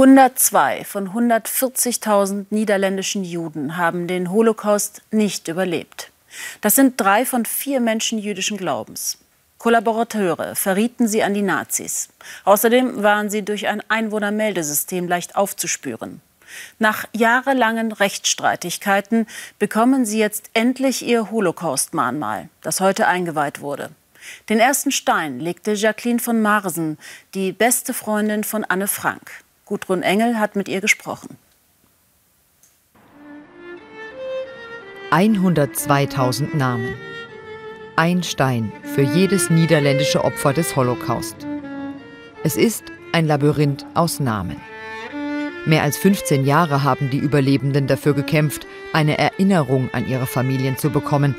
102 von 140.000 niederländischen Juden haben den Holocaust nicht überlebt. Das sind drei von vier Menschen jüdischen Glaubens. Kollaborateure verrieten sie an die Nazis. Außerdem waren sie durch ein Einwohnermeldesystem leicht aufzuspüren. Nach jahrelangen Rechtsstreitigkeiten bekommen sie jetzt endlich ihr Holocaust-Mahnmal, das heute eingeweiht wurde. Den ersten Stein legte Jacqueline von Marsen, die beste Freundin von Anne Frank. Gudrun Engel hat mit ihr gesprochen. 102.000 Namen. Ein Stein für jedes niederländische Opfer des Holocaust. Es ist ein Labyrinth aus Namen. Mehr als 15 Jahre haben die Überlebenden dafür gekämpft, eine Erinnerung an ihre Familien zu bekommen,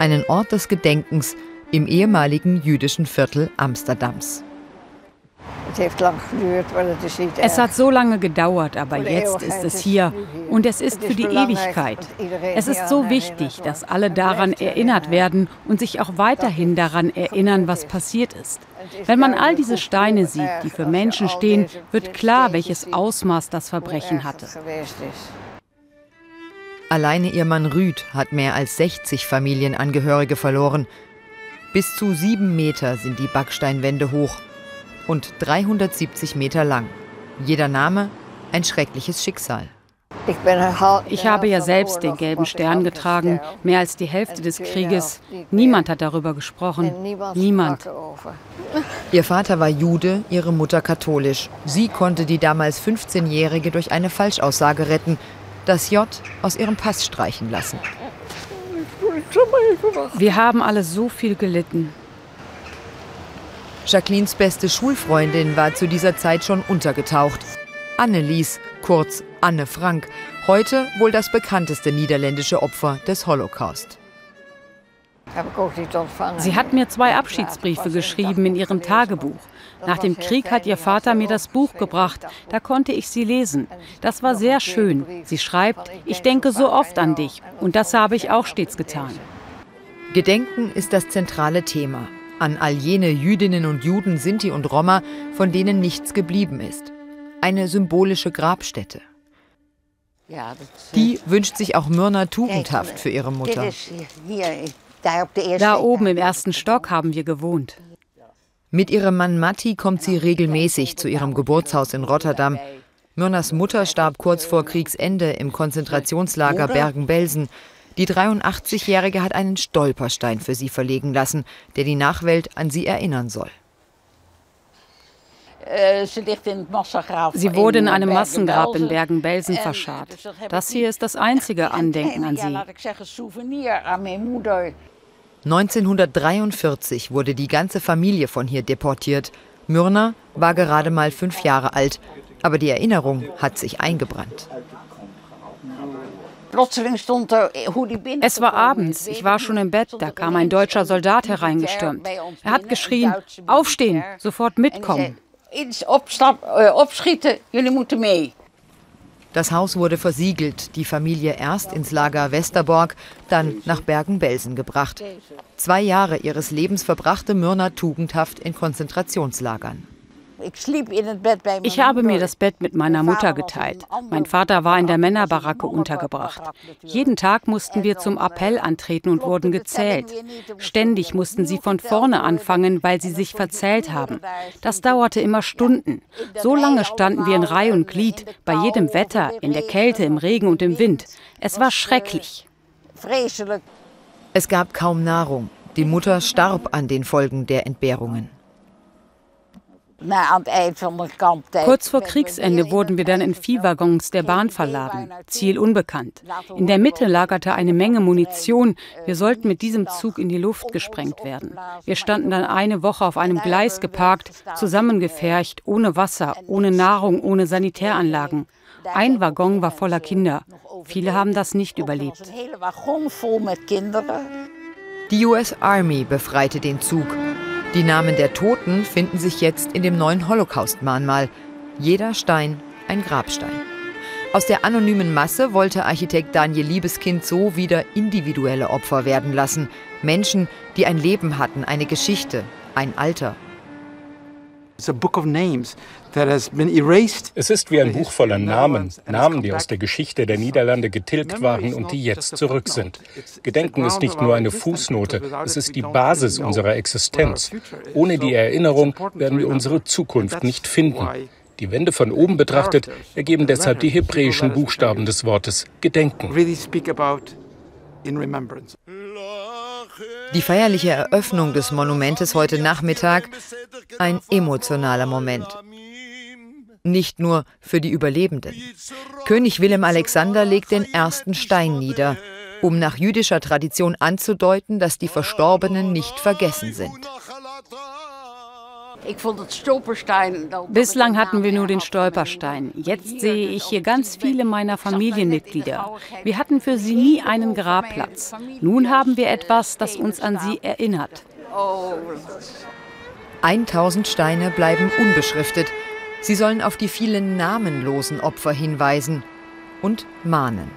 einen Ort des Gedenkens im ehemaligen jüdischen Viertel Amsterdams. Es hat so lange gedauert, aber jetzt ist es hier. und es ist für die Ewigkeit. Es ist so wichtig, dass alle daran erinnert werden und sich auch weiterhin daran erinnern, was passiert ist. Wenn man all diese Steine sieht, die für Menschen stehen, wird klar, welches Ausmaß das Verbrechen hatte. Alleine ihr Mann Rüd hat mehr als 60 Familienangehörige verloren. Bis zu sieben Meter sind die Backsteinwände hoch und 370 Meter lang. Jeder Name ein schreckliches Schicksal. Ich habe ja selbst den gelben Stern getragen, mehr als die Hälfte des Krieges. Niemand hat darüber gesprochen. Niemand. Ihr Vater war Jude, ihre Mutter katholisch. Sie konnte die damals 15-Jährige durch eine Falschaussage retten, das J aus ihrem Pass streichen lassen. Wir haben alle so viel gelitten. Jacquelines beste Schulfreundin war zu dieser Zeit schon untergetaucht. Annelies, kurz Anne Frank, heute wohl das bekannteste niederländische Opfer des Holocaust. Sie hat mir zwei Abschiedsbriefe geschrieben in ihrem Tagebuch. Nach dem Krieg hat ihr Vater mir das Buch gebracht. Da konnte ich sie lesen. Das war sehr schön. Sie schreibt, ich denke so oft an dich. Und das habe ich auch stets getan. Gedenken ist das zentrale Thema an all jene Jüdinnen und Juden, Sinti und Roma, von denen nichts geblieben ist. Eine symbolische Grabstätte. Die wünscht sich auch Myrna tugendhaft für ihre Mutter. Da oben im ersten Stock haben wir gewohnt. Mit ihrem Mann Matti kommt sie regelmäßig zu ihrem Geburtshaus in Rotterdam. Myrnas Mutter starb kurz vor Kriegsende im Konzentrationslager Bergen-Belsen. Die 83-Jährige hat einen Stolperstein für sie verlegen lassen, der die Nachwelt an sie erinnern soll. Sie wurde in einem Massengrab in Bergen-Belsen verscharrt. Das hier ist das einzige Andenken an sie. 1943 wurde die ganze Familie von hier deportiert. Myrna war gerade mal fünf Jahre alt, aber die Erinnerung hat sich eingebrannt. Es war abends, ich war schon im Bett, da kam ein deutscher Soldat hereingestürmt. Er hat geschrien, aufstehen, sofort mitkommen. Mee. Das Haus wurde versiegelt, die Familie erst ins Lager Westerborg, dann nach Bergen-Belsen gebracht. Zwei Jahre ihres Lebens verbrachte Myrna tugendhaft in Konzentrationslagern. Ich habe mir das Bett mit meiner Mutter geteilt. Mein Vater war in der Männerbaracke untergebracht. Jeden Tag mussten wir zum Appell antreten und wurden gezählt. Ständig mussten sie von vorne anfangen, weil sie sich verzählt haben. Das dauerte immer Stunden. So lange standen wir in Reihe und Glied, bei jedem Wetter, in der Kälte, im Regen und im Wind. Es war schrecklich. Es gab kaum Nahrung. Die Mutter starb an den Folgen der Entbehrungen. Kurz vor Kriegsende wurden wir dann in Viehwaggons der Bahn verladen. Ziel unbekannt. In der Mitte lagerte eine Menge Munition. Wir sollten mit diesem Zug in die Luft gesprengt werden. Wir standen dann eine Woche auf einem Gleis geparkt, zusammengefercht, ohne Wasser, ohne Nahrung, ohne Sanitäranlagen. Ein Waggon war voller Kinder. Viele haben das nicht überlebt. Die US Army befreite den Zug. Die Namen der Toten finden sich jetzt in dem neuen Holocaust-Mahnmal. Jeder Stein ein Grabstein. Aus der anonymen Masse wollte Architekt Daniel Liebeskind so wieder individuelle Opfer werden lassen. Menschen, die ein Leben hatten, eine Geschichte, ein Alter. Es ist wie ein Buch voller Namen, Namen, die aus der Geschichte der Niederlande getilgt waren und die jetzt zurück sind. Gedenken ist nicht nur eine Fußnote, es ist die Basis unserer Existenz. Ohne die Erinnerung werden wir unsere Zukunft nicht finden. Die Wände von oben betrachtet ergeben deshalb die hebräischen Buchstaben des Wortes Gedenken. Die feierliche Eröffnung des Monumentes heute Nachmittag ein emotionaler Moment. Nicht nur für die Überlebenden. König Willem Alexander legt den ersten Stein nieder, um nach jüdischer Tradition anzudeuten, dass die Verstorbenen nicht vergessen sind. Bislang hatten wir nur den Stolperstein. Jetzt sehe ich hier ganz viele meiner Familienmitglieder. Wir hatten für sie nie einen Grabplatz. Nun haben wir etwas, das uns an sie erinnert. 1000 Steine bleiben unbeschriftet. Sie sollen auf die vielen namenlosen Opfer hinweisen und mahnen.